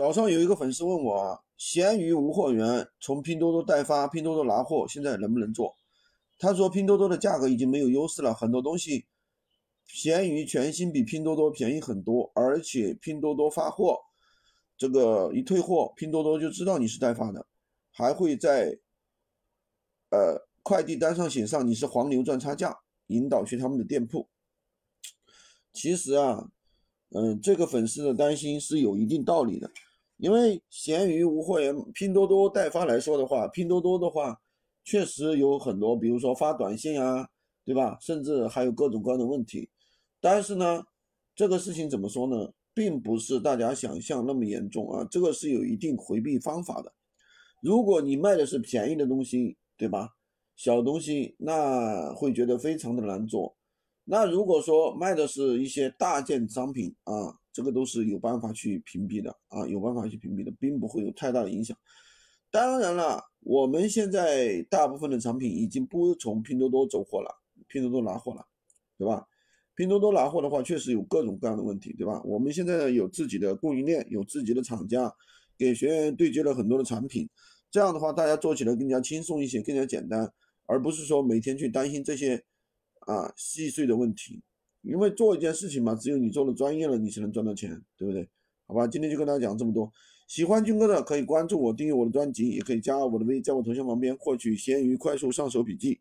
早上有一个粉丝问我啊，闲鱼无货源，从拼多多代发，拼多多拿货，现在能不能做？他说拼多多的价格已经没有优势了，很多东西闲鱼全新比拼多多便宜很多，而且拼多多发货，这个一退货，拼多多就知道你是代发的，还会在呃快递单上写上你是黄牛赚差价，引导去他们的店铺。其实啊，嗯，这个粉丝的担心是有一定道理的。因为闲鱼无货源，拼多多代发来说的话，拼多多的话确实有很多，比如说发短信啊，对吧？甚至还有各种各样的问题。但是呢，这个事情怎么说呢？并不是大家想象那么严重啊，这个是有一定回避方法的。如果你卖的是便宜的东西，对吧？小东西，那会觉得非常的难做。那如果说卖的是一些大件商品啊。这个都是有办法去屏蔽的啊，有办法去屏蔽的，并不会有太大的影响。当然了，我们现在大部分的产品已经不从拼多多走货了，拼多多拿货了，对吧？拼多多拿货的话，确实有各种各样的问题，对吧？我们现在有自己的供应链，有自己的厂家，给学员对接了很多的产品，这样的话，大家做起来更加轻松一些，更加简单，而不是说每天去担心这些啊细碎的问题。因为做一件事情嘛，只有你做的专业了，你才能赚到钱，对不对？好吧，今天就跟大家讲这么多。喜欢军哥的可以关注我，订阅我的专辑，也可以加我的微，在我头像旁边获取闲鱼快速上手笔记。